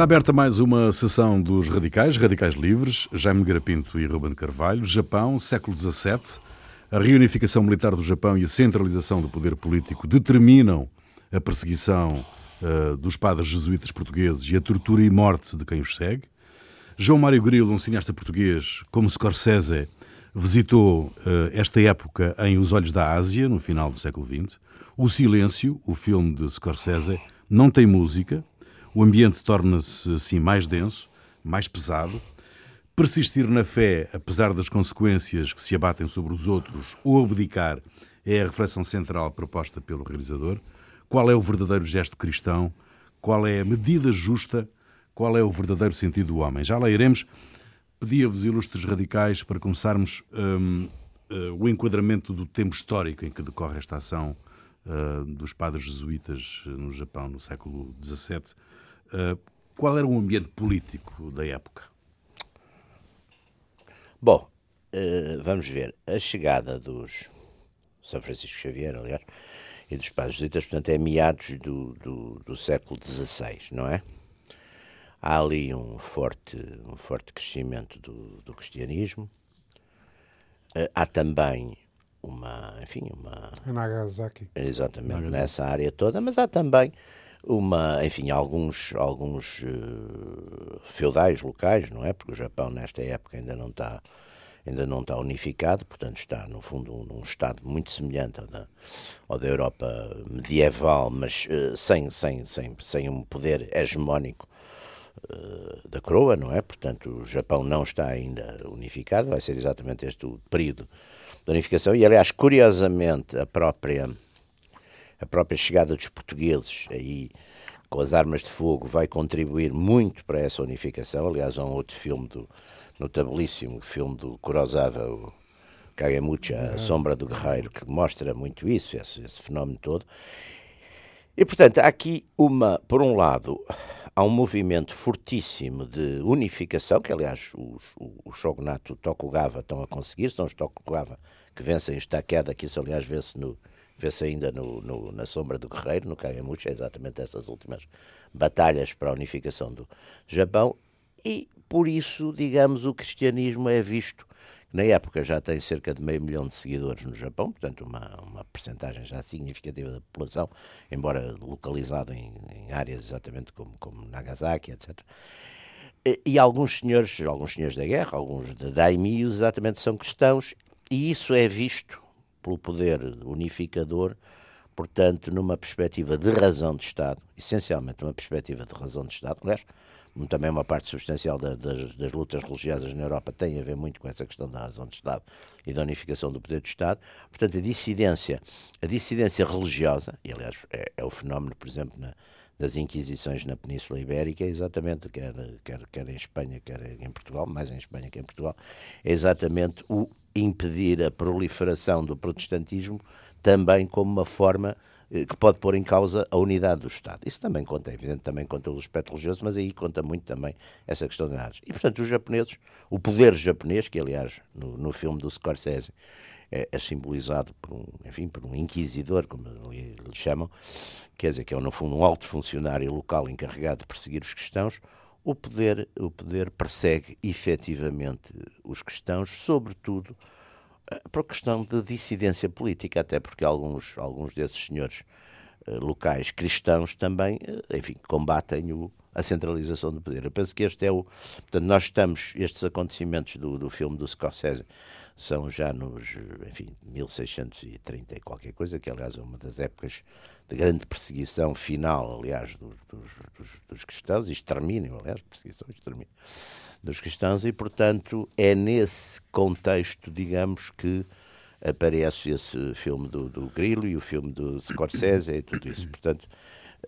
Está aberta mais uma sessão dos Radicais, Radicais Livres, Jaime Garapinto e Ruben Carvalho. Japão, século XVII. A reunificação militar do Japão e a centralização do poder político determinam a perseguição uh, dos padres jesuítas portugueses e a tortura e morte de quem os segue. João Mário Grilo, um cineasta português, como Scorsese, visitou uh, esta época em Os Olhos da Ásia, no final do século XX. O Silêncio, o filme de Scorsese, não tem música, o ambiente torna-se assim mais denso, mais pesado. Persistir na fé, apesar das consequências que se abatem sobre os outros, ou abdicar, é a reflexão central proposta pelo realizador. Qual é o verdadeiro gesto cristão? Qual é a medida justa? Qual é o verdadeiro sentido do homem? Já lá iremos. Pedia-vos, ilustres radicais, para começarmos um, uh, eh, o enquadramento do tempo histórico em que decorre esta ação uh, dos padres jesuítas no Japão no século XVII. Uh, qual era o ambiente político da época? Bom, uh, vamos ver. A chegada dos São Francisco Xavier, aliás, e dos padres jesuítas, portanto, é meados do, do, do, século XVI, não é? Há ali um forte, um forte crescimento do, do cristianismo. Uh, há também uma, enfim, uma... Nagasaki. Exatamente, Nagasaki. nessa área toda, mas há também uma, enfim, alguns, alguns uh, feudais locais, não é? Porque o Japão nesta época ainda não está ainda não está unificado, portanto está no fundo num estado muito semelhante ao da, ao da Europa medieval, mas uh, sem, sem, sem, sem um poder hegemónico uh, da coroa, não é? Portanto o Japão não está ainda unificado, vai ser exatamente este o período da unificação e aliás curiosamente a própria a própria chegada dos portugueses aí com as armas de fogo vai contribuir muito para essa unificação. Aliás, há um outro filme do notabilíssimo filme do Kurosawa, o Kagemucha, A Sombra do Guerreiro, que mostra muito isso, esse, esse fenómeno todo. E, portanto, há aqui uma, por um lado, há um movimento fortíssimo de unificação, que aliás os, o, o shogunato Tokugawa estão a conseguir, são os Tokugawa que vencem esta queda, que isso aliás vê-se no, vê-se ainda no, no, na sombra do guerreiro, no Kagemuchi, é exatamente essas últimas batalhas para a unificação do Japão, e por isso, digamos, o cristianismo é visto, na época já tem cerca de meio milhão de seguidores no Japão, portanto uma, uma percentagem já significativa da população, embora localizado em, em áreas exatamente como, como Nagasaki, etc. E, e, alguns senhores, alguns senhores da guerra, alguns de daimios, exatamente são cristãos, e isso é visto pelo poder unificador, portanto, numa perspectiva de razão de Estado, essencialmente numa perspectiva de razão de Estado, aliás, também uma parte substancial da, das, das, lutas religiosas na Europa tem a ver muito com essa questão da razão de Estado e da unificação do poder do Estado. Portanto, a dissidência, a dissidência religiosa, e aliás é, é o fenómeno, por exemplo, na, das Inquisições na Península Ibérica, exatamente, quer, quer, quer em Espanha, quer em Portugal, mais em Espanha que em Portugal, é exatamente o impedir a proliferação do protestantismo também como uma forma eh, que pode pôr em causa a unidade do Estado. Isso também conta, é evidente, também conta o aspecto religioso, mas aí conta muito também essa questão de áreas. E, portanto, os japoneses, o poder japonês, que aliás no, no filme do Scorsese é, é, simbolizado por um, enfim, por um inquisidor, como lhe, lhe chamam, quer dizer, que é no fundo um alto funcionário local encarregado de perseguir os cristãos, o poder, o poder persegue efetivamente os cristãos, sobretudo eh, por questão de dissidência política, até porque alguns, alguns desses senhores uh, locais cristãos também, uh, enfim, combatem o, a centralização do poder. Eu penso que este é o. Portanto, nós estamos, estes acontecimentos do, do filme do Scorsese são já nos, enfim, 1630 e qualquer coisa, que aliás é uma das épocas de grande perseguição final, aliás, dos, dos, dos cristãos, e extermínio, aliás, perseguição e extermínio dos cristãos, e portanto é nesse contexto, digamos, que aparece esse filme do, do Grilo e o filme do Scorsese e tudo isso. Portanto,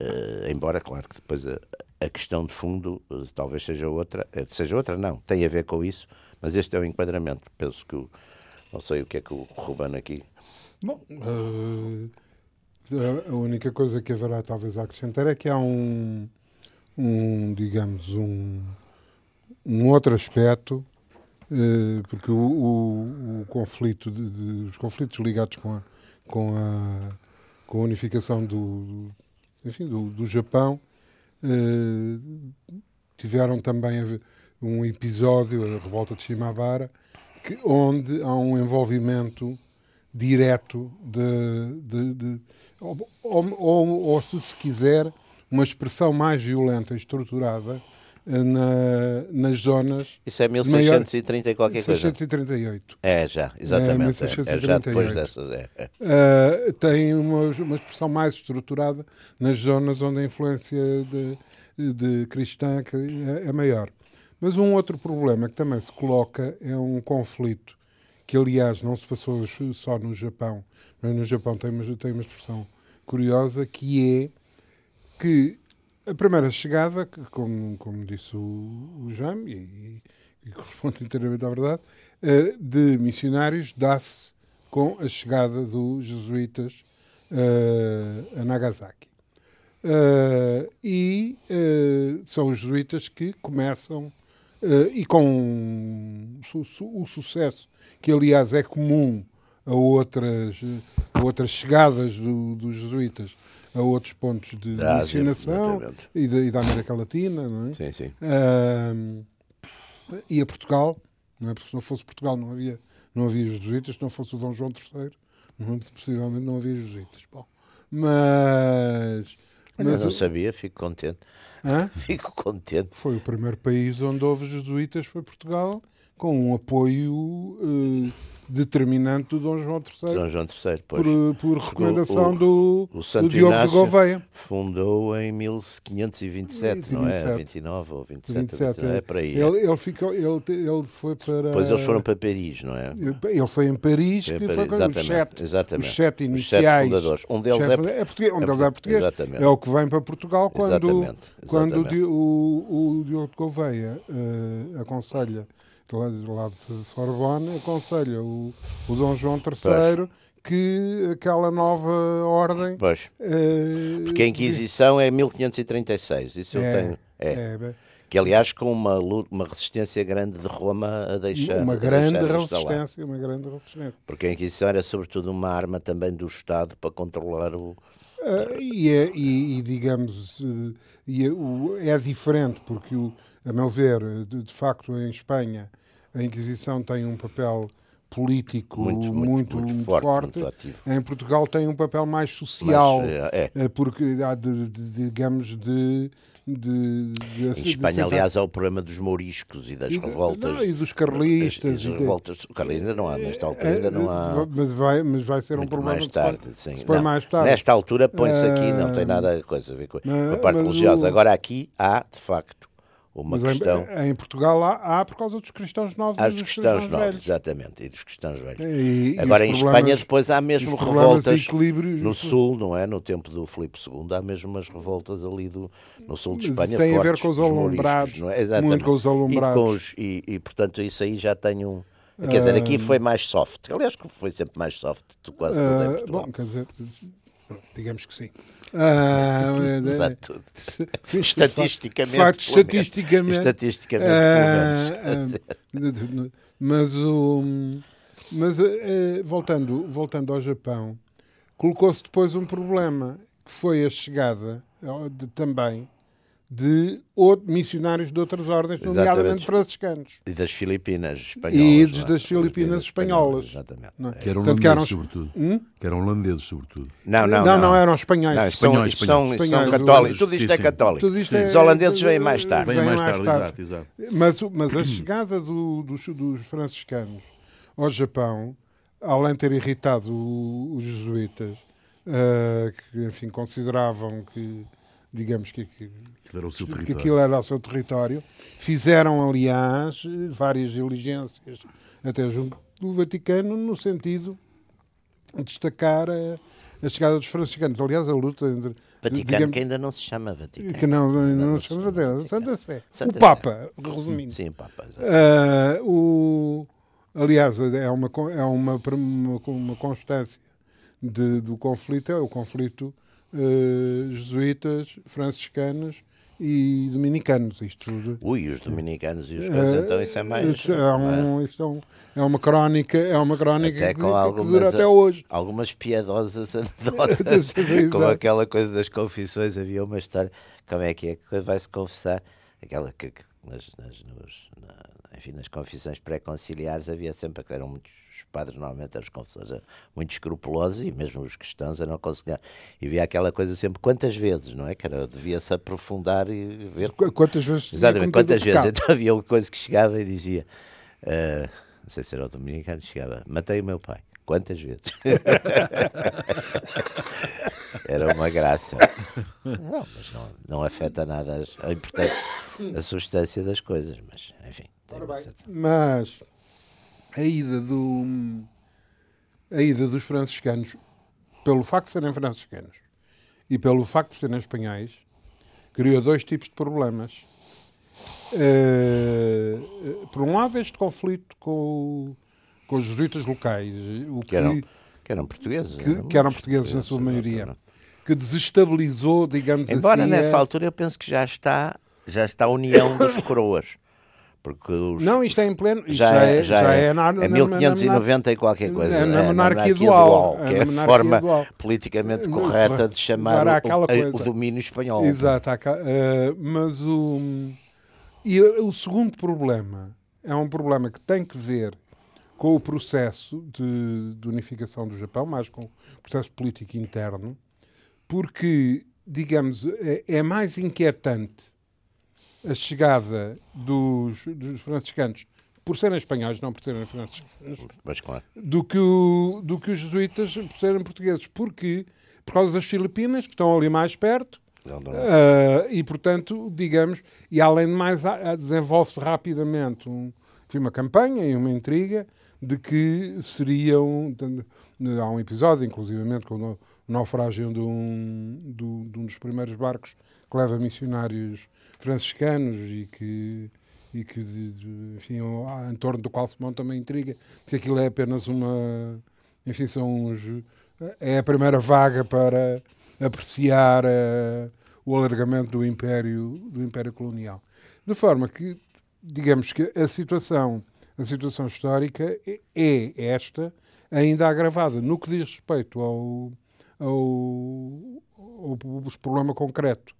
uh, embora, claro, que depois a, a questão de fundo uh, talvez seja outra, uh, seja outra, não, tem a ver com isso, mas este é o enquadramento. Penso que o, não sei o que é que o Ruben aqui. Bom, a única coisa que haverá talvez a acrescentar é que há um, um digamos, um, um outro aspecto, eh, porque o, o, o conflito, de, de, os conflitos ligados com a, com a, com a unificação do, enfim, do, do Japão eh, tiveram também um episódio, a Revolta de Shimabara, que, onde há um envolvimento direto de, de, de ou, ou, ou, se se quiser, uma expressão mais violenta e estruturada eh, na, nas zonas. Isso é 1630 e qualquer 1638. coisa. É, já, exatamente. É, 1638. é, é já depois dessa. É, é. Uh, tem uma, uma expressão mais estruturada nas zonas onde a influência de, de cristã é, é maior. Mas um outro problema que também se coloca é um conflito que, aliás, não se passou só no Japão, mas no Japão tem uma, tem uma expressão curiosa, que é que a primeira chegada, como, como disse o, o Jam, e, e, corresponde inteiramente à verdade, uh, de missionários dá-se com a chegada dos jesuítas uh, a Nagasaki. Uh, e são os jesuítas que começam Uh, e com o sucesso que, aliás, é comum a outras, a outras chegadas do, dos jesuítas a outros pontos de, da missionação e da, e da, América Latina, não é? Sim, sim. Uh, e a Portugal, não é? Porque se não fosse Portugal não havia, não havia jesuítas, se não fosse o Dom João III, não, possivelmente não havia jesuítas. Bom, mas... mas eu não sabia, fico contente. Hã? Fico contente. Foi o primeiro país onde houve jesuítas, foi Portugal, com um apoio uh, determinante do Dom João III. Dom João III, pois. Por, por recomendação o, do, o do Diogo Inácio de Gouveia. Fundou em 1527, não é? 29 ou 27, 27 29, é para aí. Ele, ele, ficou, ele, ele foi para... Depois eles foram para Paris, não é? Ele foi em Paris, foi que Paris, foi com exatamente, os sete, exatamente. Os sete iniciais. Os sete fundadores. Um deles é, é, português. Um deles é português. Exatamente. É o que vem para Portugal quando, exatamente, exatamente. quando o, o, o Diogo de Gouveia uh, aconselha lá, lá de Sorbonne, aconselha o, o Dom João III pois. que aquela nova ordem. Pois. Uh, Porque a Inquisição é 1536, isso é, eu tenho. É. é que aliás com uma, uma resistência grande de Roma a deixar uma grande deixar resistência uma grande resistência porque a Inquisição era sobretudo uma arma também do Estado para controlar o uh, e, é, e, e, digamos uh, e é, o, é, diferente porque o, a meu ver de, de facto em Espanha a Inquisição tem um papel político muito, muito, muito, muito forte. forte. em Portugal tem um papel mais social, Mas, é. é. porque há, de, de, digamos, de de, de, em Espanha, de aliás, há o problema dos mouriscos e das e, revoltas. Não, e dos carlistas. E das revoltas. O Carlista ainda não há, nesta altura ainda não há. Mas vai, mas vai ser um problema mais tarde. Se sim. Não, mais tarde. Nesta altura põe-se aqui, não tem nada a, coisa a ver com, com a parte religiosa. O... Agora aqui há, de facto, uma Mas questão. Em, em Portugal há, há, por causa dos cristãos novos há e dos cristãos, cristãos novos, velhos. exatamente, e dos cristãos velhos. E, Agora, em Espanha, depois há mesmo revoltas no sul, não é? No tempo do Filipe II, há mesmo umas revoltas ali do, no sul de Espanha. Tem fortes, a ver com os alumbrados, não é? Exatamente. muito com os. E, com os, e, e, portanto, isso aí já tem um. Quer dizer, aqui foi mais soft. Aliás, foi sempre mais soft do quase tudo em Portugal. Bom, quer dizer, digamos que sim. Ah, Exato. Sim, estatisticamente. Facto, estatisticamente. Estatisticamente, ah, mas o. Mas eh, voltando, voltando ao Japão, colocou-se depois um problema, que foi a chegada também de missionários de outras ordens, nomeadamente franciscanos. E das Filipinas espanholas. E é? das Filipinas espanholas. Exatamente. É? Que eram holandeses, eram... sobretudo. Hum? Que eram holandeses, sobretudo. Não, não, não, não eram espanhóis. Não, espanhóis, são, espanhóis. São, são católicos. Tudo isto é católico. É, Os holandeses vêm mais tarde. Vêm mais, mais tarde, tarde. Exato, exato. Mas, mas a chegada do, dos, dos franciscanos ao Japão, além de ter irritado os jesuítas, uh, que, enfim, consideravam que digamos que, que, era que aquilo era o seu território. Fizeram, aliás, várias diligências até junto do Vaticano no sentido de destacar a, a chegada dos franciscanos. Aliás, a luta entre. Vaticano digamos, que ainda não se chama Vaticano. Que não, ainda não, não se chama Vaticano. Santa Sé. Santa o Papa, Sé. resumindo. Sim, o Papa. Uh, o, aliás, é uma, é uma, uma, uma constância de, do conflito, é o conflito uh, jesuítas, franciscanos e dominicanos. Isto, Ui, os dominicanos e os uh, então isso é mais. Isso é, um, é? Isto é, um, é, uma crónica, é uma crónica até que, com algumas, que dura até hoje. Algumas piedosas anedotas, como aquela coisa das confissões, havia uma história, como é que é, que vai-se confessar aquela que, que nas, nas, nos, na, enfim, nas confissões pré-conciliares havia sempre, que eram muitos os padres normalmente eram os confessores muito escrupulosos e mesmo os cristãos eram aconselhados. E havia aquela coisa sempre, quantas vezes, não é? Que era, devia-se aprofundar e ver. Quantas vezes? Exatamente, quantas vezes. Então havia uma coisa que chegava e dizia, uh, não sei se era o dominicano, chegava, matei o meu pai. Quantas vezes? Era uma graça. Não, mas não, não afeta nada a importância, a substância das coisas, mas enfim. Mas a ida do a ida dos franciscanos, pelo facto de serem franciscanos e pelo facto de serem espanhóis, criou dois tipos de problemas. Uh, por um lado, este conflito com, com os jesuítas locais, o que, que, eram, que eram portugueses, que, eram, que eram portugueses, na sua maioria, que desestabilizou, digamos Embora assim. Embora nessa a... altura eu penso que já está, já está a união dos coroas. Porque os, não, isto é em pleno. Isto já, já, é, já, já é, é, na, é 1590 na, e qualquer coisa. É na monarquia, é, na dual, dual, que é a forma dual. politicamente correta de chamar o, o, domínio espanhol. Exato. Uh, mas o. E o segundo problema é um problema que tem que ver com o processo de, de unificação do Japão, mais com o processo político interno, porque, digamos, é, é mais inquietante a chegada dos, dos franciscanos por serem espanhóis, não por serem franciscanos, Mas, claro. do, que o, do que os jesuítas por serem portugueses. Porque, por causa das Filipinas, que estão ali mais perto, não, não. Uh, e portanto, digamos, e além de mais, desenvolve-se rapidamente um, uma campanha e uma intriga de que seriam. Há um episódio, inclusivamente, com o naufrágio de um, de um dos primeiros barcos que leva missionários franciscanos e que, e que enfim, em torno do qual se monta uma intriga, porque aquilo é apenas uma. Enfim, são uns. É a primeira vaga para apreciar uh, o alargamento do Império, do Império Colonial. De forma que, digamos que a situação, a situação histórica é esta, ainda agravada no que diz respeito ao, ao, ao, ao problema concreto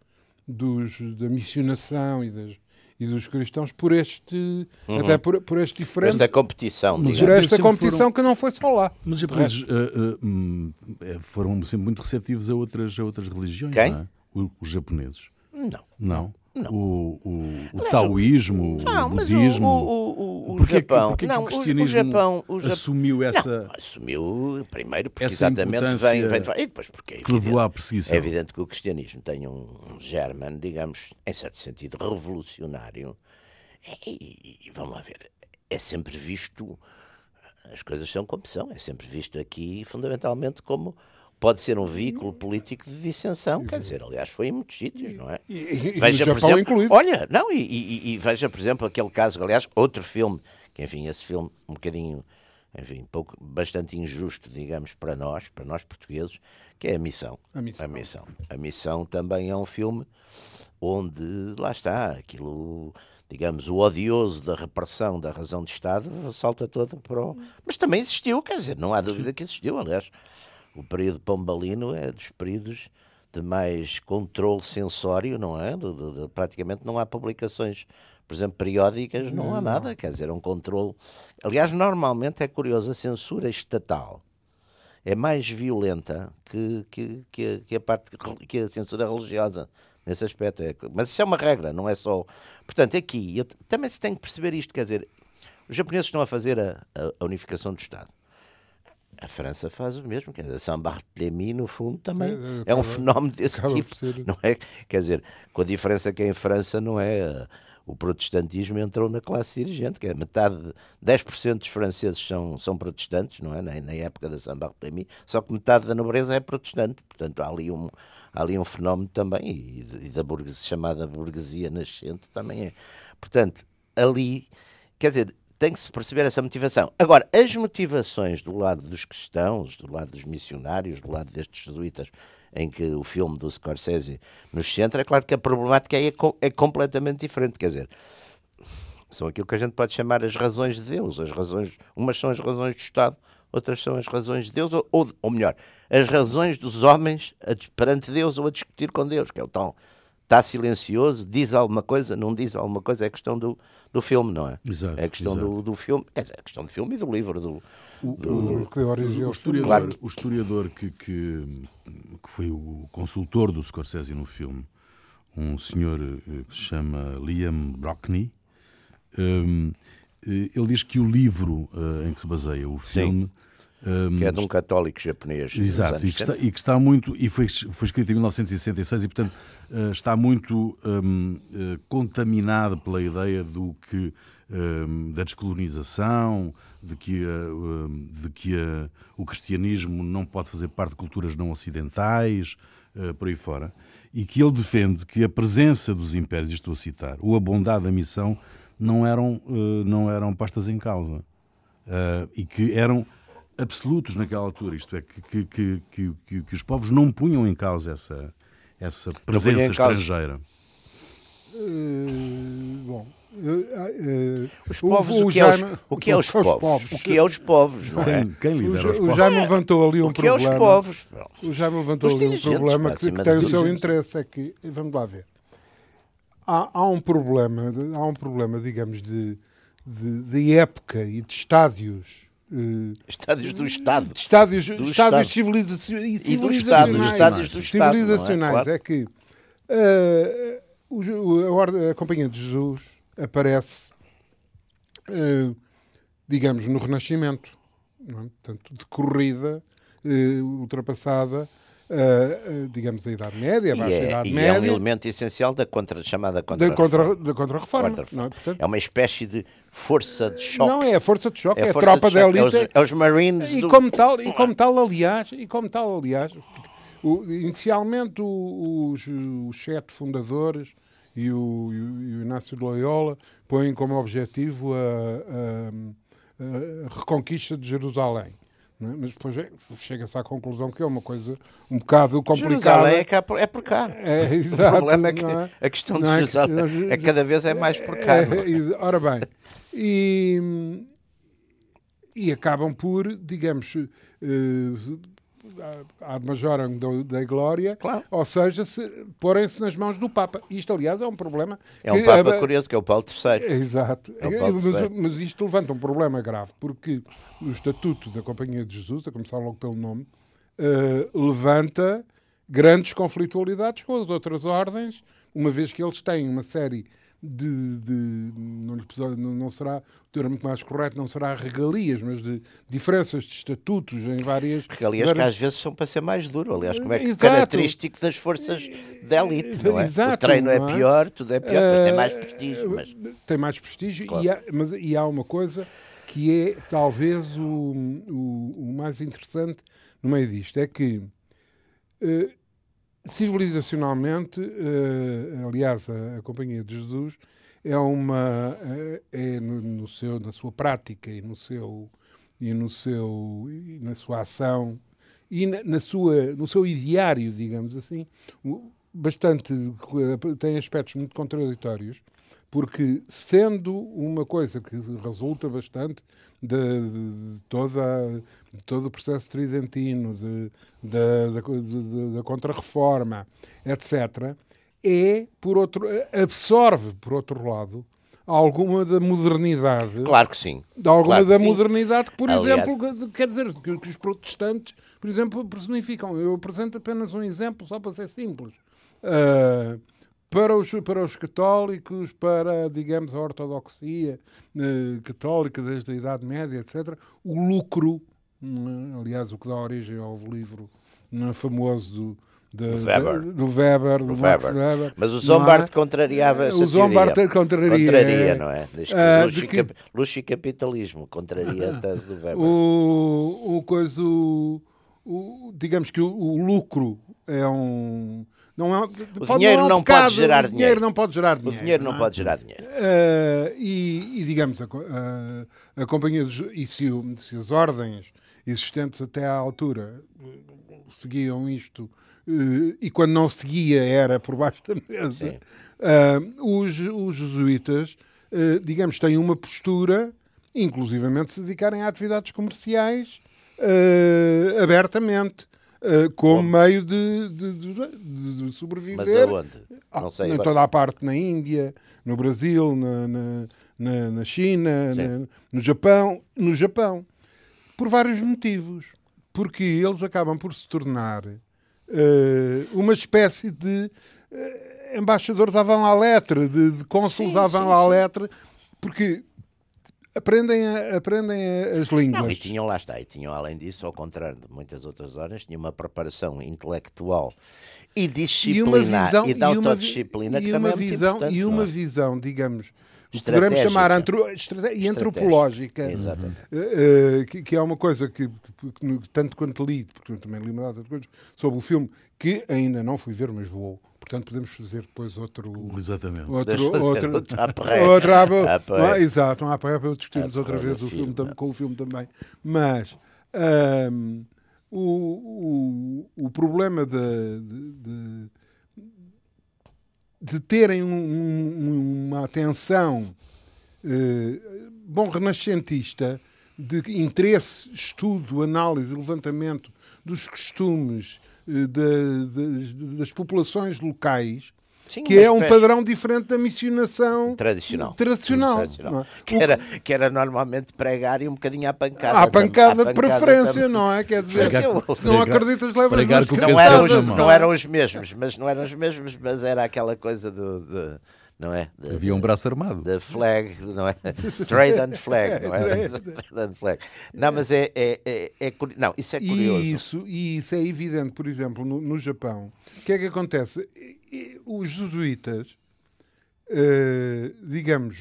dos, da missionação e, das, e dos cristãos por este uhum. até por, por este diferente esta competição mas por esta competição foram... que não foi só lá mas os japoneses uh, uh, foram sempre muito receptivos a outras a outras religiões Quem? É? os japoneses não não o, o, o taoísmo, não, o budismo. O, o, porquê, Japão. Porquê não, que o cristianismo o Japão, o Japão, assumiu essa. Não, assumiu primeiro porque exatamente vem, vem. E depois porque é levou à perseguição. É evidente que o cristianismo tem um germen, digamos, em certo sentido, revolucionário. E, e vamos lá ver, é sempre visto. As coisas são como são, é sempre visto aqui fundamentalmente como pode ser um veículo político de dissensão, quer dizer, aliás, foi em muitos sítios, não é? E, e, veja, por exemplo, incluído. olha, não, e, e, veja, por exemplo, aquele caso, aliás, outro filme, que enfim, esse filme um bocadinho, enfim, pouco, bastante injusto, digamos, para nós, para nós portugueses, que é a missão. A missão. A missão, a missão também é um filme onde, lá está, aquilo digamos, o odioso da repressão da razão de Estado salta toda para o... Mas também existiu, quer dizer, não há dúvida que existiu, aliás o período pombalino é dos períodos de mais controle sensório, não é? De, de, de, praticamente não há publicações, por exemplo, periódicas, não, não há nada, quer dizer, é um controle. Aliás, normalmente é curioso, a censura estatal é mais violenta que, que, que, que a parte que a censura religiosa nesse aspecto. É, mas isso é uma regra, não é só. Portanto, aqui eu, também se tem que perceber isto, quer dizer, os japoneses estão a fazer a, a unificação do Estado a França faz o mesmo, quer dizer, São Barthélemy, no fundo, também é, é, é um fenómeno desse tipo. Não é? Quer dizer, com a diferença que em França não é. O protestantismo entrou na classe dirigente, que é metade, 10% dos franceses são, são protestantes, não é? Na, na época da São Barthélemy, só que metade da nobreza é protestante. Portanto, há ali um, há ali um fenómeno também, e, e da burguesia, chamada burguesia nascente também é. Portanto, ali, quer dizer, tem que se perceber essa motivação. Agora, as motivações do lado dos cristãos, do lado dos missionários, do lado destes jesuítas, em que o filme do Scorsese nos centra, é claro que a problemática é, é completamente diferente. Quer dizer, são aquilo que a gente pode chamar as razões de Deus. As razões, umas são as razões do Estado, outras são as razões de Deus, ou, ou, ou melhor, as razões dos homens a, perante Deus ou a discutir com Deus, que é o tal está silencioso, diz alguma coisa, não diz alguma coisa, é questão do, do filme, não é? Exato, é questão exato. do, do filme, é questão do filme e do livro, do, O que deu origem O ao filme. historiador, Claro. o historiador que, que, que foi o consultor do Scorsese no filme, um senhor eh, que se chama Liam Brockney, hum, eh, ele diz que o livro eh, em que se baseia o filme. Hum, que é de um católico japonês. Exato, e que, está, 70. e que está muito. E foi, foi escrito em 1966 e, portanto, eh, está muito hum, eh, contaminado pela ideia do que. hum, da descolonização, de que, hum, de que o cristianismo não pode fazer parte de culturas não ocidentais, por aí fora, e que ele defende que a presença dos impérios, e estou a citar, ou a bondade da missão, não eram, não eram postas em causa. Uh, e que eram absolutos naquela altura, isto é, que, que, que, que, que- que os povos não punham em causa essa, essa presença estrangeira. Eh, bom, eh, eh, Os povos, o, que, é os, o que é os povos? O que é os povos, não é? Quem, quem O, lidera os o povos? Jaime levantou ali um O que é os problema. povos? O Jaime levantou Os ali um problema que, que tem o seu interesse. É que, vamos lá ver. Há, há um problema, há um problema, digamos, de, de, de época e de estádios. Eh, Estádios do Estado. estádios, Do estádios Estado. civilizaci- E do Estado, civilizacionais. estádios do Estado. é? civilizacionais. Claro. É que eh, o a, Ordem- a Companhia de Jesus aparece, eh, digamos, no Renascimento, não é? portanto, de corrida, eh, ultrapassada, eh, digamos, a Idade Média, abaixo da é, Idade e é um Média, elemento essencial da contra, chamada da contra contra- da Contra-Reforma. Contra-reforma. não é? Portanto, É uma espécie de força de choque. não é a força de choque, é, a força tropa de da. É elite. os, é os Marines. E do- como tal, e como tal, aliás, e como tal, aliás, o- inicialmente o- os, os sete fundadores e o, e o- e o Inácio de Loyola põem como objetivo a, a- a reconquista de Jerusalém. Não é? Mas depois é- chega-se à conclusão que é uma coisa um bocado complicada. Jerusalém é, cá é por cá. É, O exato, problema é que é? a questão é de que- Jerusalém é que cada vez é mais por cá. não é? É, ora bem, e, e acabam por, digamos, eh, ad majorem do- da glória, Claro. ou seja, se- porem-se nas mãos do Papa. Isto, aliás, é um problema. É um que- Papa eh, curioso, que é o Paulo III. é, Exato. É Paulo mas, III. mas isto levanta um problema grave, porque o Estatuto da Companhia de Jesus, a começar logo pelo nome, eh, levanta grandes conflitualidades com as outras ordens, uma vez que eles têm uma série de. de- não, não- será o termo mais correto, não será regalias, mas de diferenças de estatutos em várias. Regalias que várias- às vezes são para ser mais duro. Aliás, como é que Exato. característico das forças da elite, não é? Exato, o treino é é? pior, tudo é pior, depois tem mais Eh, prestígio. Mas... Tem mais prestígio, Claro. e há, mas e há uma coisa que é talvez o, o, o mais interessante no meio disto: é que eh, civilizacionalmente, eh, aliás, a, a Companhia de Jesus é uma eh, é no, no seu, na sua prática e no seu e no seu e na sua ação e na, na sua no seu ideário, digamos assim, bastante eh, tem aspectos muito contraditórios, porque sendo uma coisa que resulta bastante de, de- de toda de todo o processo tridentino, de, da, da, co- de- de- da contra-reforma, etc., é, por outro, absorve, por outro lado, alguma da modernidade Claro que sim. de alguma Claro da sim. modernidade que, por Aliás- exemplo, que- quer dizer, que, que os protestantes, por exemplo, personificam. Eu apresento apenas um exemplo, só para ser simples. Ah, para, os, para os católicos, para, digamos, a ortodoxia eh, católica desde a Idade Média, etc., o lucro, hum, aliás, o que dá origem ao livro hum, famoso do, de- Weber. de- do Weber, do, Weber. Weber. Mas o não é? Zombart contrariava essa O Zombart contraria, Contraria, não é? Ah, luxo, e que- cap- luxo e capitalismo contraria a tese do Weber. O, o coisa, o, o- digamos que o, o lucro é um. Não é, pode- dinheiro não pecado, pode gerar o dinheiro. não pode gerar O dinheiro. dinheiro não é? pode gerar dinheiro. Eh, e, e, digamos, a, a- a companhia e se, o- se as ordens existentes até à altura seguiam isto eh, e quando não seguia era por baixo da mesa, eh, os, os jesuítas, digamos, têm uma postura, inclusivamente se dedicarem a atividades comerciais abertamente. Uh, como meio de, de, de, de, sobreviver. Mas aonde? Não sei. Em toda a parte, na Índia, no Brasil, na, na, na, na China, na, no Japão. No Japão. Por vários motivos. Porque eles acabam por se tornar uh, uma espécie de uh, embaixadores à van la lettre, de, de cônsules à van la lettre, porque aprendem, a, aprendem as línguas. Não, e tinham, lá está, e tinham além disso, ao contrário de muitas outras horas, tinham uma preparação intelectual e disciplinar e, visão, e de autodisciplina e que uma, também é visão, muito E uma visão, digamos, que poderemos chamar antro, e antropológica, uh, que, que, é uma coisa que, que, tanto quanto li, porque também li uma data de coisas sobre o filme, que ainda não fui ver, mas vou Portanto, podemos fazer depois outro. Exatamente. Outro, outro, outro outra, outra, exato, um après para discutirmos outra vez o filme, filme com o filme também. Mas um, o, o, o problema de, de, de, de terem um, uma atenção uh, bom renascentista de interesse, estudo, análise, levantamento dos costumes de, de, das populações locais. Sim, que é um padrão diferente da missionação tradicional. tradicional, tradicional. É? Que, era, que era normalmente pregar e um bocadinho à pancada. À pancada, de preferência, também. não é? Quer dizer, pregar, se não acreditas, levas pregar não, eram os, não eram os mesmos, mas não eram os mesmos, mas era aquela coisa do. De, não é? De, Havia um braço armado. Da flag, não é? Trade and flag, não é? Trade and flag. Não, mas é, é, é, é, não, isso é curioso. E isso, e isso é evidente, por exemplo, no, no Japão. O que é que acontece? Os jesuítas, uh, digamos,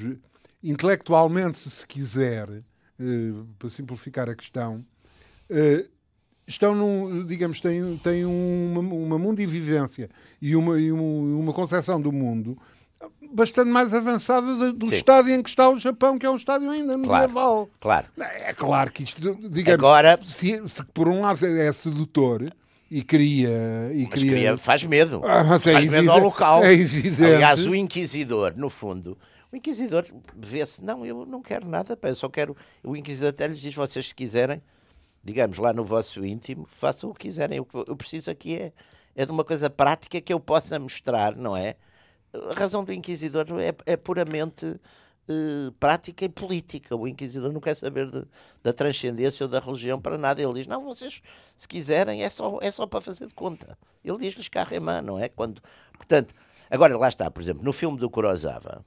intelectualmente, se se quiser, uh, para simplificar a questão, uh, estão num, digamos, têm, têm uma, uma mundivivência e uma, e uma concepção do mundo bastante mais avançada do Sim. estádio em que está o Japão, que é um estádio ainda medieval. Claro. É claro que isto, digamos, Agora... se, se por um lado é sedutor e cria. E mas cria... faz medo. Ah, é faz evidente, medo ao local. É evidente. Aliás, o Inquisidor, no fundo. O Inquisidor vê-se, não, eu não quero nada, eu só quero. O Inquisidor até lhes diz: vocês, se quiserem, digamos lá no vosso íntimo, façam o que quiserem. O que eu preciso aqui é, é de uma coisa prática que eu possa mostrar, não é? A razão do inquisidor é, é puramente uh, prática e política. O inquisidor não quer saber de, da transcendência ou da religião para nada. Ele diz: não, vocês, se quiserem, é só, é só para fazer de conta. Ele diz-lhes carremã, não é? Quando, portanto, agora lá está, por exemplo, no filme do Kurosawa,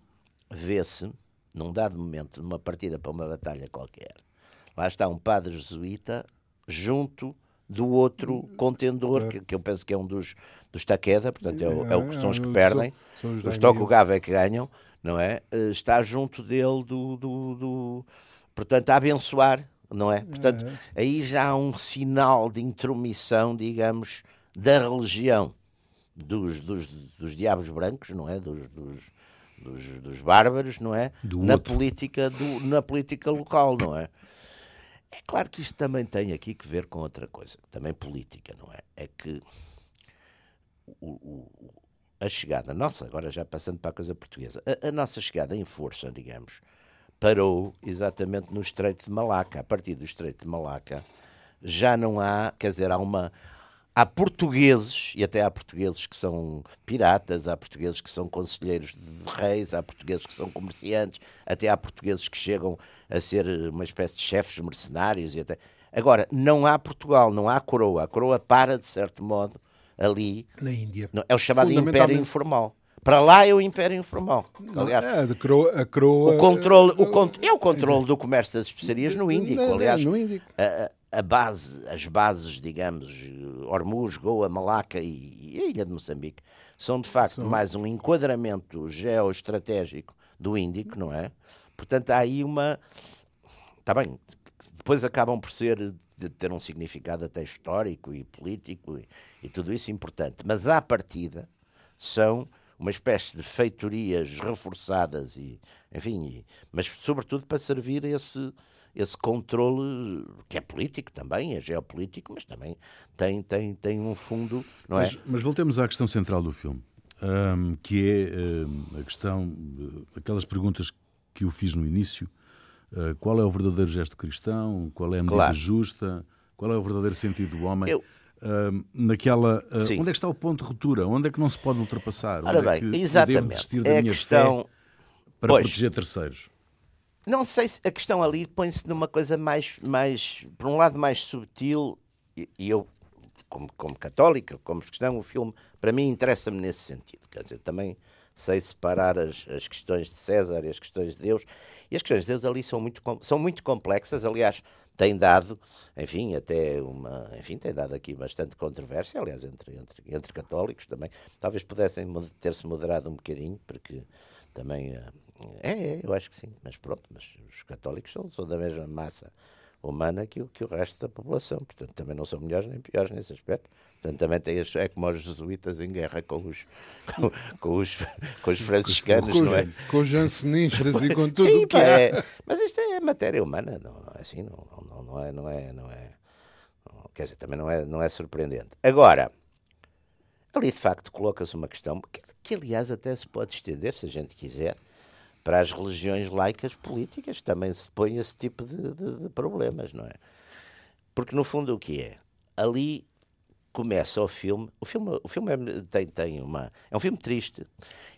vê-se, num dado momento, numa partida para uma batalha qualquer, lá está um padre jesuíta junto do outro contendor, que, que eu penso que é um dos, dos Takeda, portanto é o, é o, são os que perdem, os Tokugawa é que ganham, não é? Eh, está junto dele do, do, do portanto, a abençoar, não é? Portanto, aí já há um sinal de intromissão, digamos, da religião dos, dos, dos diabos brancos, não é? Dos, dos, dos, dos bárbaros, não é? Do na política do, na política local, não é? É claro que isto também tem aqui que ver com outra coisa, também política, não é? É que o, o, a chegada nossa, agora já passando para a coisa portuguesa, a, a, nossa chegada em força, digamos, parou exatamente no Estreito de Malaca. A partir do Estreito de Malaca já não há, quer dizer, há uma. Há portugueses, e até há portugueses que são piratas, há portugueses que são conselheiros de reis, há portugueses que são comerciantes, até há portugueses que chegam a ser uma espécie de chefes mercenários. E até... Agora, não há Portugal, não há coroa. A coroa para, de certo modo, ali. Na Índia. É o chamado Império Informal. Para lá é o Império Informal. Aliás, é, a coroa, a coroa, o controle, o, con é o controle do comércio das especiarias no Índico. Aliás, no Índico. A, a, base, as bases, digamos, Hormuz, Goa, Malaca e, e a ilha de Moçambique, são de facto mais um enquadramento geoestratégico do Índico, não é? Portanto, há aí uma. Está bem, depois acabam por ser de ter um significado até histórico e político e, e tudo isso importante. Mas à partida são uma espécie de feitorias reforçadas e, enfim, e, mas sobretudo para servir esse esse controle que é político também, é geopolítico, mas também tem tem tem um fundo, não mas, é? Mas voltemos à questão central do filme, um, que é um, a questão, aquelas perguntas que eu fiz no início eh, qual é o verdadeiro gesto cristão, qual é a medida claro. justa, qual é o verdadeiro sentido do homem. Eu... uh, naquela. Uh, onde é que está o ponto de ruptura? Onde é que não se pode ultrapassar? Ora onde bem, é que exatamente. devo desistir da é minha questão... fé para pois, proteger terceiros? Não sei se a questão ali põe-se numa coisa mais, mais, por um lado, mais subtil, e, eu, como, como católica, como cristão, o filme, para mim, interessa-me nesse sentido. Quer dizer, também sei separar as, as questões de César e as questões de Deus. E as questões de Deus ali são muito, são muito complexas, aliás, tem dado, enfim, até uma, enfim, tem dado aqui bastante controvérsia, aliás, entre, entre, entre católicos também. Talvez pudessem ter-se moderado um bocadinho, porque também, eh, é, é, eu acho que sim, mas pronto, mas os católicos são, são da mesma massa humana que o, que o resto da população, portanto também não são melhores nem piores nesse aspecto. Portanto, também tem as, é como os jesuítas em guerra com os, com, com os, com os franciscanos, com, não é? Com os jansenistas e com tudo Sim, o que é. é. Mas isto é matéria humana, não, é assim, não, não, não, é, não é, não é, quer dizer, também não é, não é surpreendente. Agora, ali de facto coloca-se uma questão que, que, aliás, até se pode estender, se a gente quiser, para as religiões laicas políticas, também se põe esse tipo de, de, de problemas, não é? Porque, no fundo, o que é? Ali começa o filme. O filme, o filme é, tem, tem uma. É um filme triste.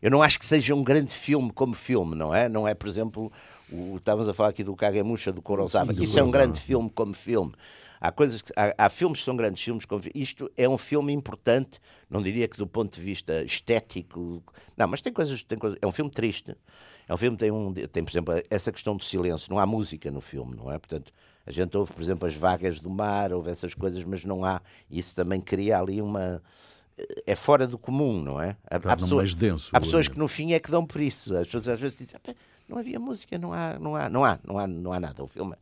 Eu não acho que seja um grande filme como filme, não é? Não é, por exemplo, o, estávamos a falar aqui do Kagemusha, do Kurosawa. Sim, Isso é um grande filme como filme. Há, coisas que, há, há, filmes que são grandes filmes. Como, isto é um filme importante, não diria que do ponto de vista estético. Não, mas tem coisas. Tem coisas é um filme triste. É um filme tem, um, tem, por exemplo, essa questão do silêncio. Não há música no filme, não é? Portanto, a gente ouve, por exemplo, as vagas do mar, ouve essas coisas, mas não há. Isso também cria ali uma. É fora do comum, não é? Há, pessoas, mais denso, há pessoas que no fim é que dão por isso. As pessoas às vezes dizem, não havia música, não há, não há, não há, não há, não há nada. O filme.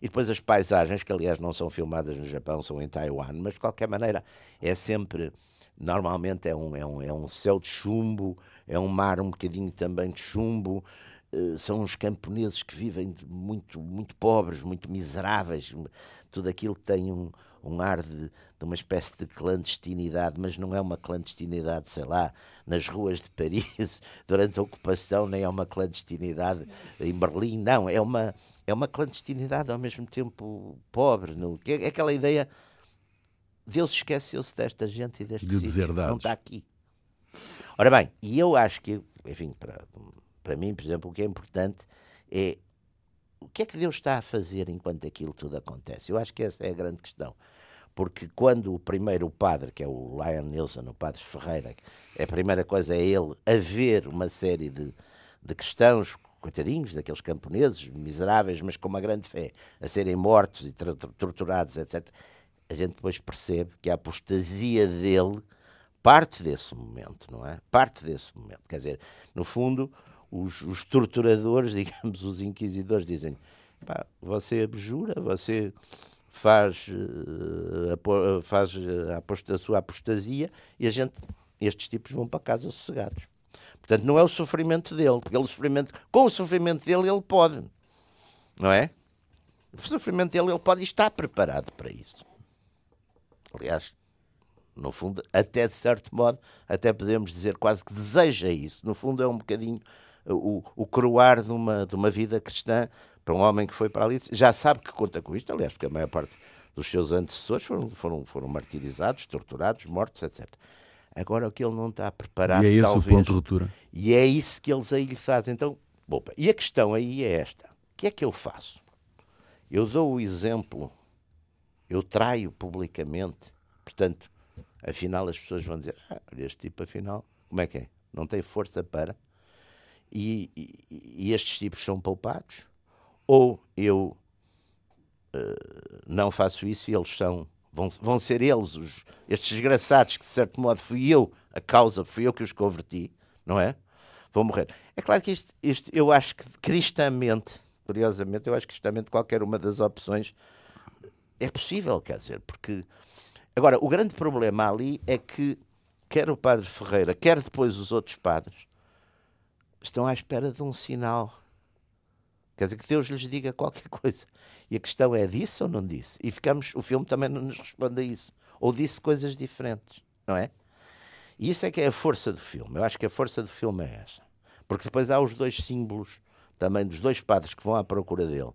E depois as paisagens, que aliás não são filmadas no Japão, são em Taiwan, mas de qualquer maneira é sempre. Normalmente é um, é um, é um céu de chumbo, é um mar um bocadinho também de chumbo, eh, são uns camponeses que vivem muito, muito pobres, muito miseráveis, tudo aquilo tem um, um ar de, de, uma espécie de clandestinidade, mas não é uma clandestinidade, sei lá, nas ruas de Paris durante a ocupação, nem é uma clandestinidade em Berlim, não, é uma, é uma clandestinidade ao mesmo tempo pobre, no, é aquela ideia, Deus esqueceu-se desta gente e deste de sítio, não está aqui. Ora bem, e eu acho que, enfim, para para mim, por exemplo, o que é importante é o que é que Deus está a fazer enquanto aquilo tudo acontece. Eu acho que essa é a grande questão. Porque quando o primeiro padre, que é o Lion Nilsson, o padre Ferreira, a primeira coisa é ele a ver uma série de, de cristãos, coitadinhos, daqueles camponeses miseráveis, mas com uma grande fé, a serem mortos e torturados, etc. A gente depois percebe que a apostasia dele parte desse momento, não é? Parte desse momento. Quer dizer, no fundo, os, os torturadores, digamos, os inquisidores, dizem: você abjura, você faz, uh, faz a, a, sua apostasia e a gente, estes tipos vão para casa sossegados. Portanto, não é o sofrimento dele, porque ele, sofrimento, com o sofrimento dele ele pode, não é? O sofrimento dele ele pode estar preparado para isso. Aliás, no fundo, até de certo modo, até podemos dizer quase que deseja isso. No fundo, é um bocadinho o, o coroar de uma, de uma vida cristã para um homem que foi para ali, já sabe que conta com isto, aliás, porque a maior parte dos seus antecessores foram, foram, foram martirizados, torturados, mortos, etc. Agora o que ele não está preparado, e é esse talvez, o ponto de ruptura. E é isso que eles aí lhe fazem. Então, bom, e a questão aí é esta: o que é que eu faço? Eu dou o exemplo, eu traio publicamente, portanto, afinal as pessoas vão dizer: ah, este tipo, afinal, como é que é? Não tem força para e, e, e estes tipos são poupados, ou eu uh, não faço isso e eles são, vão, vão ser eles, os, estes desgraçados, que de certo modo fui eu a causa, fui eu que os converti, não é? Vão morrer. É claro que isto, isto eu acho que cristamente, curiosamente, eu acho que cristamente qualquer uma das opções é possível, quer dizer, porque. Agora, o grande problema ali é que quer o padre Ferreira, quer depois os outros padres, estão à espera de um sinal. Quer dizer, que Deus lhes diga qualquer coisa. E a questão é, disse ou não disse? E ficamos, o filme também não nos responde a isso. Ou disse coisas diferentes, não é? E isso é que é a força do filme. Eu acho que a força do filme é essa. Porque depois há os dois símbolos também dos dois padres que vão à procura dele.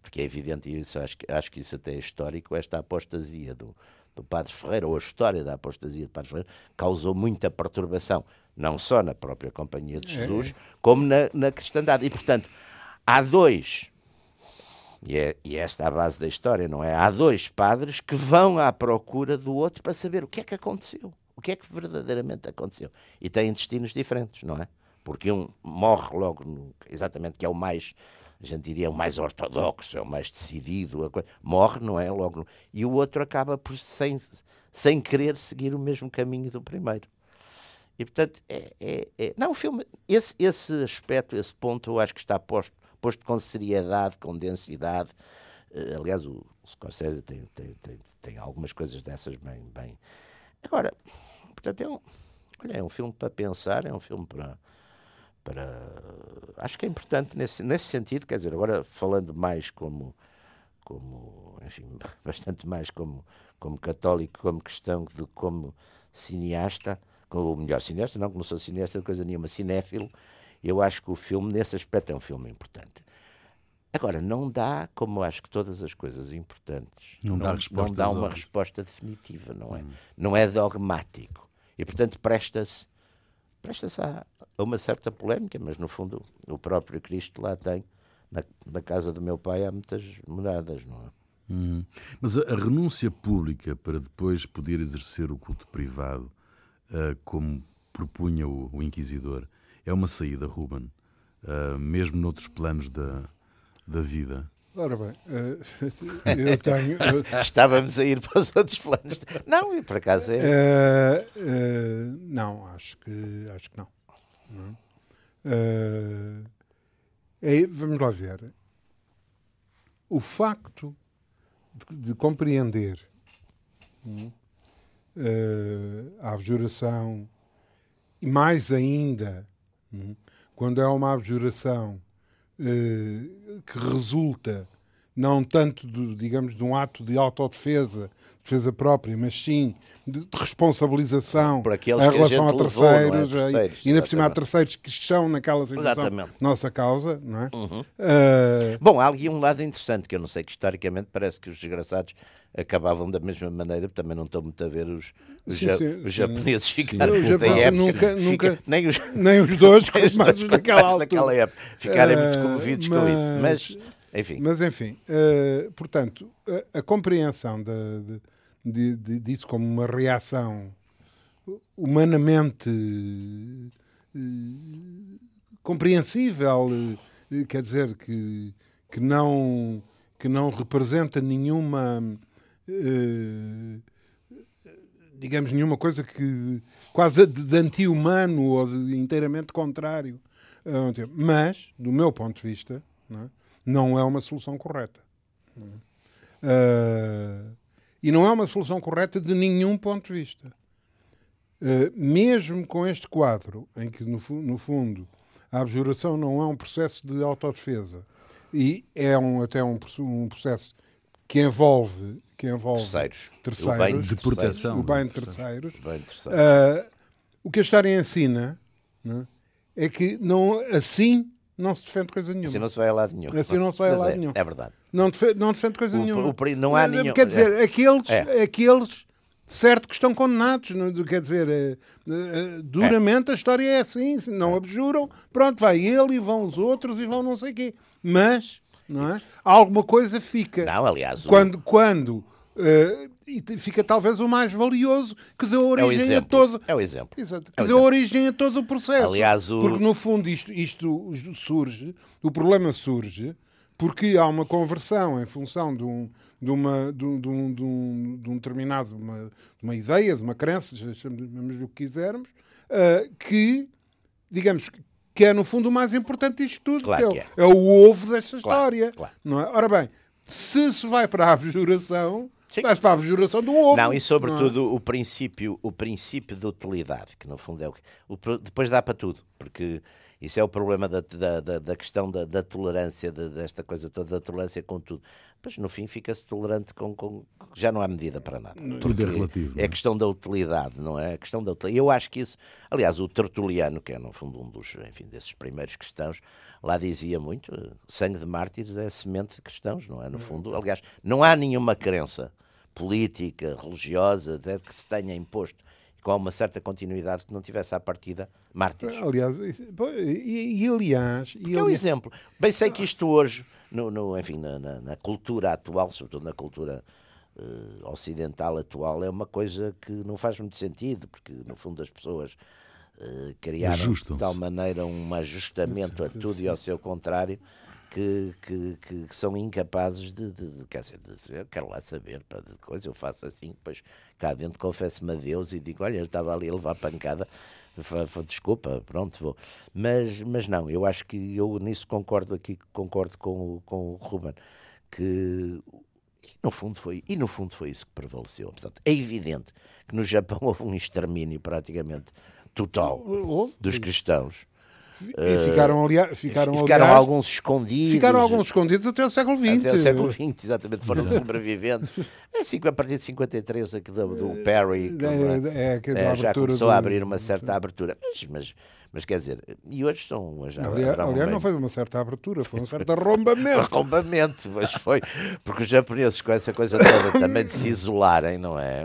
Porque é evidente, e isso, acho, acho que isso até é histórico, esta apostasia do, do Padre Ferreira, ou a história da apostasia de Padre Ferreira, causou muita perturbação, não só na própria Companhia de Jesus, é. como na, na cristandade. E, portanto, há dois, e, é, e esta é a base da história, não é? Há dois padres que vão à procura do outro para saber o que é que aconteceu, o que é que verdadeiramente aconteceu. E têm destinos diferentes, não é? Porque um morre logo, no, exatamente, que é o mais a gente diria o mais ortodoxo, é o mais decidido, morre, não é? Logo, e o outro acaba por sem, sem querer seguir o mesmo caminho do primeiro. E portanto, é, é, é, não, o filme, esse, esse aspecto, esse ponto, eu acho que está posto, posto com seriedade, com densidade. Uh, aliás, o, Scorsese tem, tem, tem, tem, algumas coisas dessas bem. bem. Agora, portanto, é um, olha, é um filme para pensar, é um filme para para acho que é importante nesse, nesse sentido, quer dizer, agora falando mais como como, enfim, bastante mais como como católico, como cristão do que como cineasta, como o melhor cineasta, não que não sou cineasta de coisa nenhuma, cinéfilo, eu acho que o filme nesse aspecto é um filme importante. Agora, não dá, como acho que todas as coisas importantes, não, não, dá, não dá uma resposta definitiva, não é? Hum. Não é dogmático. E, portanto, presta-se presta-se a, a, uma certa polémica, mas no fundo o próprio Cristo lá tem, na, na casa do meu pai há muitas moradas, não é? Hum. Mas a, a, renúncia pública para depois poder exercer o culto privado, uh, como propunha o, o, Inquisidor, é uma saída, Ruben, uh, mesmo noutros planos da, da vida. Ora bem, uh, eu tenho. Estávamos a ir para os outros planos. Não, e por acaso é. Uh, uh, não, acho que, acho que não. não. É, vamos lá ver. O facto de, de compreender a abjuração, e mais ainda, quando é uma abjuração eh, que resulta não tanto, de, digamos, de um ato de autodefesa, defesa própria, mas sim de, responsabilização em relação a, a terceiros, levou, é? terceiros e ainda por cima há terceiros que estão naquela situação exatamente. nossa causa, não é? Uhum. Uh... Bom, há ali um lado interessante que eu não sei que historicamente parece que os desgraçados acabavam da mesma maneira, também não estou muito a ver os, os, sim, ja, sim, os japoneses ficarem os japoneses nunca, nunca nem, os, nem os dois, mas naquela, naquela época, ficarem uh, muito comovidos mas, com isso. Mas, enfim. Mas, enfim, uh, portanto, a, a compreensão de, de, de, disso como uma reação humanamente uh, compreensível, quer dizer, que, que, não, que não representa nenhuma digamos, nenhuma coisa que quase de, anti-humano ou de inteiramente contrário. Mas, do meu ponto de vista, é, não é uma solução correta. Uh, e não é uma solução correta de nenhum ponto de vista. Uh, mesmo com este quadro, em que, no, no, fundo, a abjuração não é um processo de autodefesa, e é um, até um, um processo que envolve que envolve terceiros, terceiros o bem de proteção, o bem de terceiros. O, bem de terceiros. Uh, o que a história ensina né, é que não, assim não se defende coisa nenhuma. Assim não se vai a lado nenhum. Assim não se vai a lado é, nenhum. É verdade. Não defende, não defende coisa o, nenhuma. O, não há nenhum. Quer dizer, é. aqueles, é. aqueles certo que estão condenados, não, quer dizer, é, é, duramente a história é assim, não abjuram, pronto, vai ele e vão os outros e vão não sei quê. Mas, não é? Alguma coisa fica. Não, aliás. Quando, o... quando Uh, e fica talvez o mais valioso que deu origem é a todo. É o exemplo. Exato, que é deu exemplo. origem a todo o processo. Aliás, o... Porque no fundo isto, isto surge, o problema surge porque há uma conversão em função de um, de uma, de um, de um, de um, de um determinado, uma, de uma ideia, de uma crença, chamemos o que quisermos, uh, que, digamos, que é no fundo o mais importante disto tudo, claro que é, é. é, o ovo desta claro, história. Claro. Não é? Ora bem, se se vai para a abjuração, Sim. Mas para a abjuração do ovo. Não, e sobretudo não é? o, princípio, o princípio de utilidade, que no fundo é o que. O, depois dá para tudo, porque isso é o problema da, da, da, da questão da, da tolerância, de, desta coisa toda, da tolerância com tudo. Mas no fim fica-se tolerante com, com. Já não há medida para nada. Tudo é relativo. É, é questão da utilidade, não é? A questão da utilidade. Eu acho que isso. Aliás, o Tertuliano, que é no fundo um dos, enfim, desses primeiros cristãos, lá dizia muito: sangue de mártires é semente de cristãos, não é? No fundo, aliás, não há nenhuma crença política, religiosa, que se tenha imposto com uma certa continuidade que não tivesse à partida mártires. Aliás, e, e aliás... E é um exemplo. Bem sei que isto hoje, no, no enfim, na, na, na, cultura atual, sobretudo na cultura uh, ocidental atual, é uma coisa que não faz muito sentido, porque no fundo as pessoas uh, criaram de tal maneira um ajustamento a tudo e ao seu contrário, que, que, que, são incapazes de, de, de, quer dizer, de dizer, quero lá saber, para de coisa, eu faço assim, depois cá dentro confesso-me a Deus e digo, olha, eu estava ali a levar pancada, desculpa, pronto, vou. Mas, mas não, eu acho que eu nisso concordo aqui, concordo com, com o Ruben, que no fundo foi, e no fundo foi isso que prevaleceu. Portanto, é evidente que no Japão houve um extermínio praticamente total dos cristãos e ficaram, ali, ficaram, ficaram aliás, alguns escondidos. Ficaram alguns escondidos até o século XX. Até o século XX, exatamente, foram sobrevivendo. É assim, a partir de 53, aqui do, do Perry, é, é, é, já começou do... a abrir uma certa abertura. Mas, mas, mas quer dizer, e hoje estão. Já, aliás, aliás não foi uma certa abertura, foi um certo arrombamento. arrombamento, mas foi. Porque os japoneses, com essa coisa toda também de se isolarem, não é?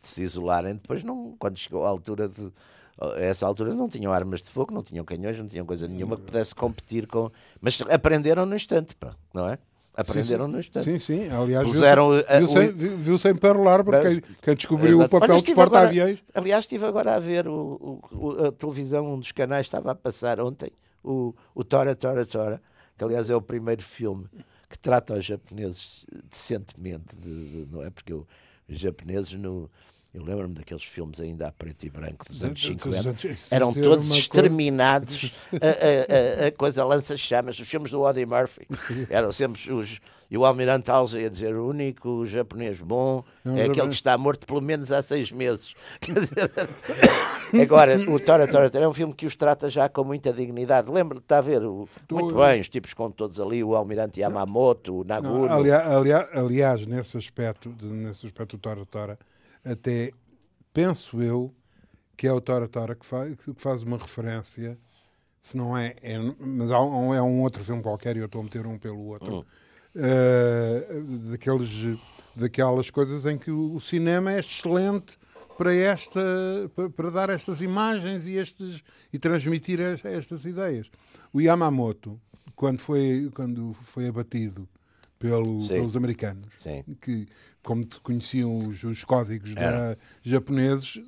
De se isolarem, depois, não, quando chegou à altura de a essa altura não tinham armas de fogo, não tinham canhões, não tinham coisa nenhuma que pudesse competir com. Mas aprenderam no instante, pá, não é? Aprenderam sim, sim. no instante. Sim, sim. Aliás, viu-se viu viu sem parolar, porque quem, quem descobriu Exato. o papel dos porta-aviões. Aliás, estive agora a ver o, o, a televisão, um dos canais estava a passar ontem, o, o Tora, Tora, Tora, que aliás é o primeiro filme que trata os japoneses decentemente, de, de, não é? Porque os japoneses no eu lembro-me daqueles filmes ainda a preto e branco dos anos 50. Eram todos exterminados. A, a, a, a, coisa lança-chamas. Os filmes do Audie Murphy eram sempre os. E o Almirante Alza ia dizer: o único japonês bom é aquele que está morto pelo menos há seis meses. Agora, o Tora Tora Tora é um filme que os trata já com muita dignidade. Lembra, está a ver o, muito bem, os tipos com todos ali, o Almirante Yamamoto, o Naguno. aliás, aliás, aliás, nesse aspecto, nesse aspecto do Tora Tora até penso eu que é o Tora Tora que faz, que faz uma referência, se não é, é mas há um, é um outro filme qualquer e eu estou a meter um pelo outro, uh, daqueles, daquelas coisas em que o, cinema é excelente para, esta, para, para, dar estas imagens e, estes, e transmitir estas ideias. O Yamamoto, quando foi, quando foi abatido pelo, pelos americanos, Sim. que, como conheciam os, os códigos da, japoneses,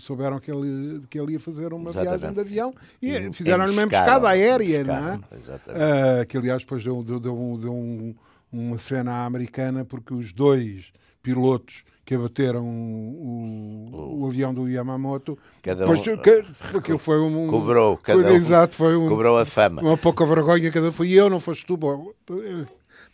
souberam que ele, que ele ia fazer uma Exatamente. viagem de avião e, fizeram-lhe uma emboscada aérea, não é? Uh, que aliás depois deu, deu, deu, deu um, uma cena americana porque os dois pilotos que abateram o, o, o, avião do Yamamoto. Cada um, depois, que, foi um. Cobrou, cada um, exato, foi um, cobrou a fama. Uma pouca vergonha, cada foi eu, não foste tu. Bom,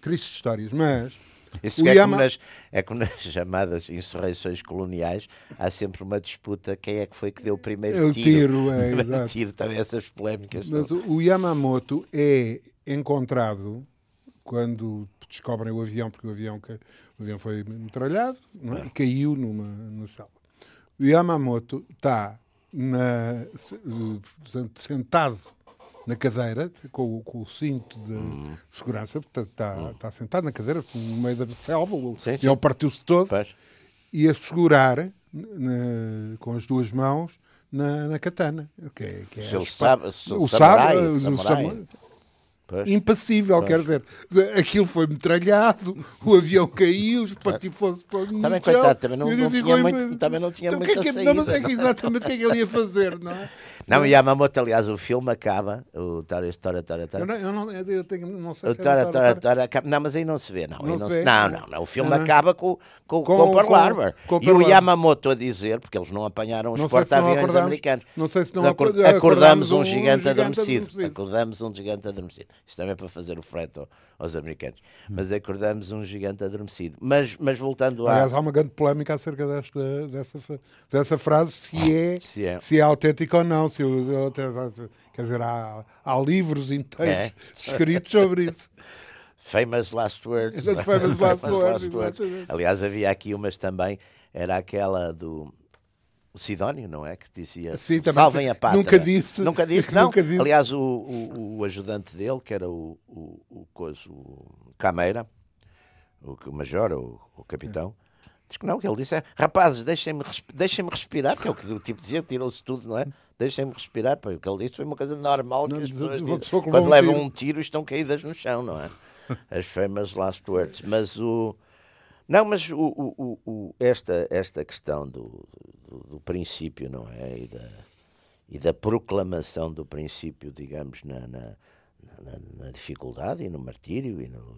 tristes histórias, mas. Isso é, Yama... como nas, é como nas chamadas insurreições coloniais, há sempre uma disputa quem é que foi que deu o primeiro o tiro. tiro, é, exato. tiro também essas polémicas. Mas o Yamamoto é encontrado quando descobrem o avião, porque o avião, o avião foi metralhado é? e caiu numa, numa sala. O Yamamoto está na, sentado na cadeira, com, com o cinto de hum. segurança, portanto está, hum. está sentado na cadeira, no meio da selva, sim, e ele partiu-se todo, Faz. e a segurar na, com as duas mãos na, na katana. Que é, que é o, sabe, o samurai, sabe, samurai. Pois. Impassível, pois. quer dizer, aquilo foi metralhado, o avião caiu, os patifou-se todo no Também, coitado, também não, não tinha muito, também não tinha então, muita que é que, Não, mas é que exatamente o que é que ele ia fazer, não é? Não, Yamamoto, aliás, o filme acaba, o Tora, Tora, Tora, Tora. Eu não, eu não, eu tenho, não sei o se Tora, é Tora, Tora, Tora, Não, mas aí não se vê, não. Não, não, se vê, não, não, não, O filme não, acaba com, com, com, com o Pearl Harbor. Com, com e o Yamamoto a dizer, porque eles não apanharam os porta-aviões americanos. Não sei se não acordamos, acordamos um, um gigante, gigante adormecido. adormecido. Acordamos um gigante adormecido. Isto também é para fazer o freto aos americanos. Mas acordamos um gigante adormecido. Mas, mas voltando a. Aliás, há uma grande polémica acerca desta, dessa, dessa frase, se é, se é. Se é autêntica ou não. Se, quer dizer, há, há livros inteiros é. escritos sobre isso. Famous Last Words. famous last words, words. Aliás, havia aqui umas também, era aquela do o Sidónio, não é? Que dizia Sim, salvem a pátria. Nunca disse. Nunca disse, não. Nunca disse. Aliás, o, o, o, ajudante dele, que era o, o, o, coisa, o Cameira, o, o major, o, o capitão, Diz que não, o que ele disse é: rapazes, deixem-me deixem respirar, que é o que o tipo dizia, tirou-se tudo, não é? Deixem-me respirar. Pô, o que ele disse foi uma coisa normal que não, as pessoas dizem. Quando levam um tiro estão caídas no chão, não é? As famous last words. Mas o. Não, mas o, o, o, esta, esta questão do, princípio, não é? E da, e da proclamação do princípio, digamos, na, na, na, na dificuldade e no martírio e no,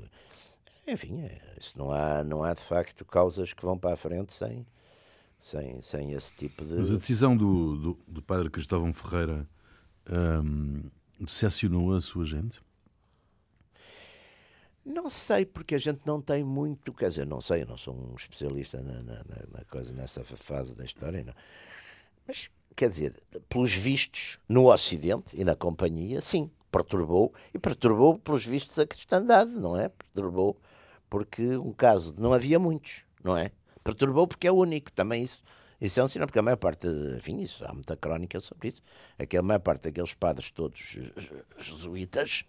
enfim, é, isso não há, não há de facto causas que vão para a frente sem, sem, sem esse tipo de. Mas a decisão do, do, do padre Cristóvão Ferreira hum, decepcionou a sua gente? Não sei, porque a gente não tem muito. Quer dizer, não sei, eu não sou um especialista na, na, na coisa, nessa fase da história, não. Mas, quer dizer, pelos vistos, no Ocidente e na companhia, sim, perturbou. E perturbou, pelos vistos, a cristandade, não é? Perturbou porque um caso não havia muitos, não é? Perturbou porque é único, também isso. Isso é um sinal, porque a maior parte, enfim, isso, há muita crónica sobre isso, é que a maior parte daqueles padres todos jesuítas,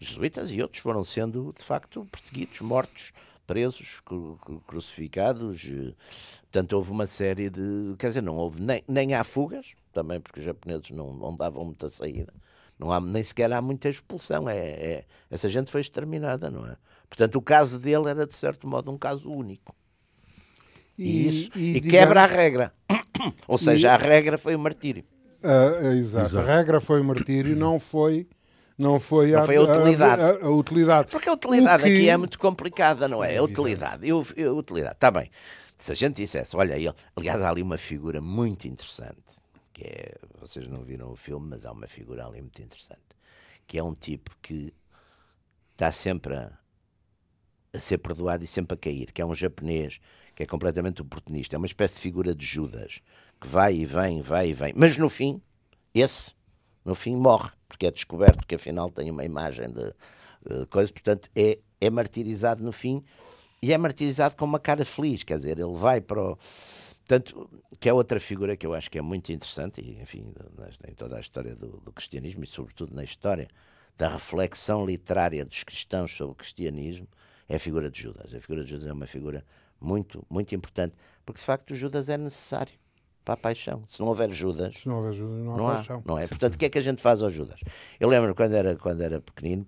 jesuítas e outros foram sendo, de facto, perseguidos, mortos, presos, crucificados. Portanto, houve uma série de. Quer dizer, não houve nem, nem há fugas, também porque os japoneses não, não davam muita saída. Não há, nem sequer há muita expulsão. É, é, essa gente foi exterminada, não é? Portanto, o caso dele era, de certo modo, um caso único. E, e isso e, e quebra a regra. Ou seja, e... a regra foi o martírio. Uh, exato. exato. A regra foi o martírio, não foi. Não foi, não a, foi a utilidade. A, a, a, utilidade. Porque a utilidade que... aqui é muito complicada, não é? A utilidade. Eu, eu, utilidade. Está bem. Se a gente dissesse, olha, ele, aliás, há ali uma figura muito interessante, que é, vocês não viram o filme, mas há uma figura ali muito interessante, que é um tipo que está sempre a, a ser perdoado e sempre a cair, que é um japonês que é completamente oportunista, é uma espécie de figura de Judas, que vai e vem, vai e vem, mas no fim, esse, no fim, morre, porque é descoberto que afinal tem uma imagem de uh, coisa, portanto, é, é martirizado no fim e é martirizado com uma cara feliz, quer dizer, ele vai para o. Portanto, que é outra figura que eu acho que é muito interessante, e enfim, em toda a história do, do cristianismo e, sobretudo, na história da reflexão literária dos cristãos sobre o cristianismo, é a figura de Judas. A figura de Judas é uma figura muito, muito importante, porque de facto Judas é necessário para a paixão. Se não houver Judas, Se não, houver Judas, não há, não há paixão. Não é? Portanto, o que é que a gente faz ao Judas? Eu lembro quando era, quando era pequenino,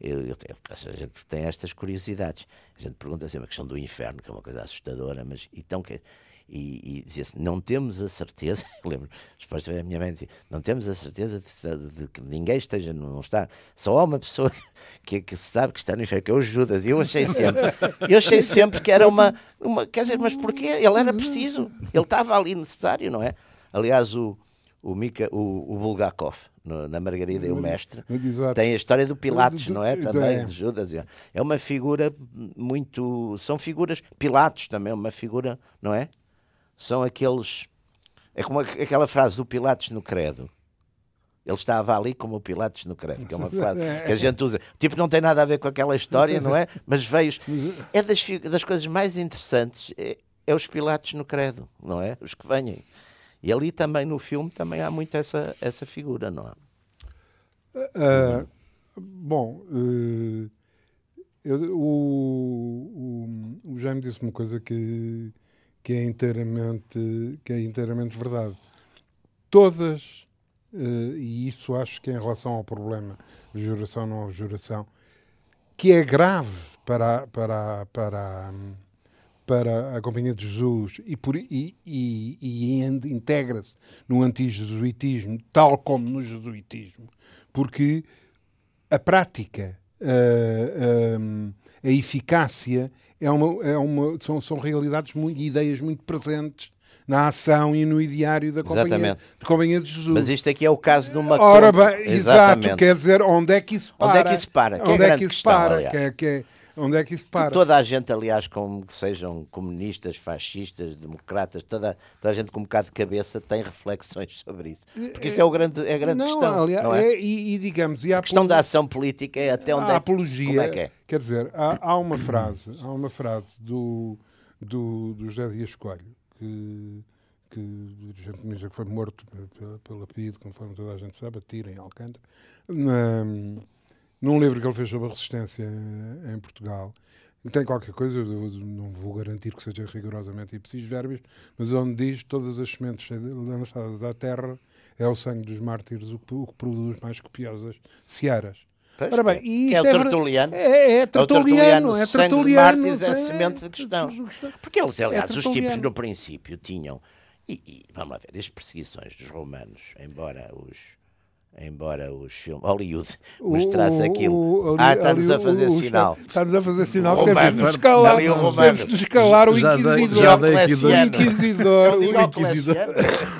eu, eu, a gente tem estas curiosidades. A gente pergunta sempre a questão do inferno, que é uma coisa assustadora, mas então que e, e dizia-se: não temos a certeza, lembro, resposta a minha mãe dizia: não temos a certeza de, de, que ninguém esteja, não está, só há uma pessoa que, que sabe que está no inferno, que é o Judas. E eu achei sempre, eu achei sempre que era uma, uma. Quer dizer, mas porquê? Ele era preciso, ele estava ali necessário, não é? Aliás, o, o, Mika, o, o Bulgakov, no, na Margarida e o Mestre, Exato. tem a história do Pilatos, não é? Também, de Judas. É uma figura muito. São figuras. Pilatos também é uma figura, não é? São aqueles. É como aquela frase do Pilatos no Credo. Ele estava ali como o Pilatos no Credo, que é uma frase que a gente usa. Tipo, não tem nada a ver com aquela história, não é? Mas veio. É das, das coisas mais interessantes, é, é os Pilatos no Credo, não é? Os que vêm. E ali também no filme também há muito essa, essa figura, não é? Uh, bom, uh, eu, o, o, o Jaime disse uma coisa que que é inteiramente, que é inteiramente verdade. Todas, uh, e isso acho que é em relação ao problema de juração não juração, que é grave para, para, para, para a Companhia de Jesus e, por, e, e, e integra-se no antijesuitismo, tal como no jesuitismo, porque a prática, uh, eh, um, eh, a eficácia é uma, é uma, são, são realidades muito, ideias muito presentes na ação e no ideário da companhia, de companhia de Jesus. Mas isto aqui é o caso de uma Ora bem, exato, quer dizer, onde é que isso para? Onde é que isso para? Que onde é, é que isso questão, para? Que é, que é, Onde é que isso para? Toda a gente, aliás, como que sejam comunistas, fascistas, democratas, toda, toda a gente com um bocado de cabeça tem reflexões sobre isso. Porque isso é, o grande, é a grande não, questão. Aliás, não é? é e, e, digamos, e a, a questão da ação política é até onde a é, apologia, é que é. Quer dizer, há, há uma frase, há uma frase do, do, do José Dias Coelho que que dirigente comunista que foi morto pela, pela PID, conforme toda a gente sabe, a tiro em Alcântara, num livro que ele fez sobre a resistência em Portugal, tem qualquer coisa, eu não vou garantir que seja rigorosamente ipsis verbis, mas onde diz todas as sementes lançadas à terra é o sangue dos mártires o que, o que produz mais copiosas searas. Pois, Ora bem, é, e é o ver- tertuliano. É, é tertuliano, é sangue de tertuliano. mártires é é- semente de questão. Porque eles, aliás, os tipos tertuliano. no princípio tinham. E, e, vamos lá ver, as perseguições dos romanos, embora os. Embora os filmes. Hollywood mostrasse aquilo. ah, está-nos a fazer sinal. Está-nos a fazer sinal que temos de escalar, o temos de escalar o Já dei- inquisidor. já dei aqui O inquisidor. O ao Inquisidor. Cleciano.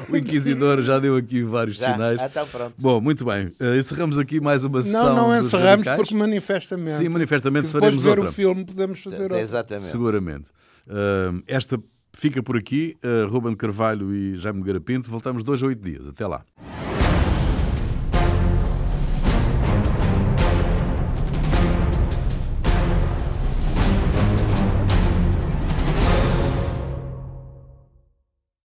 O Inquisidor já deu aqui vários Já, sinais. ah, então pronto. Bom, muito bem. Eh, encerramos aqui mais uma sessão. Não, não dos encerramos radicais. porque manifestamente. Sim, manifestamente depois faremos de ver outra. o filme podemos fazer outra. Exatamente. Seguramente. Eh, esta fica por aqui. Uh, Ruben Carvalho e Jaime Garapinto. Voltamos dois a oito dias. Até lá.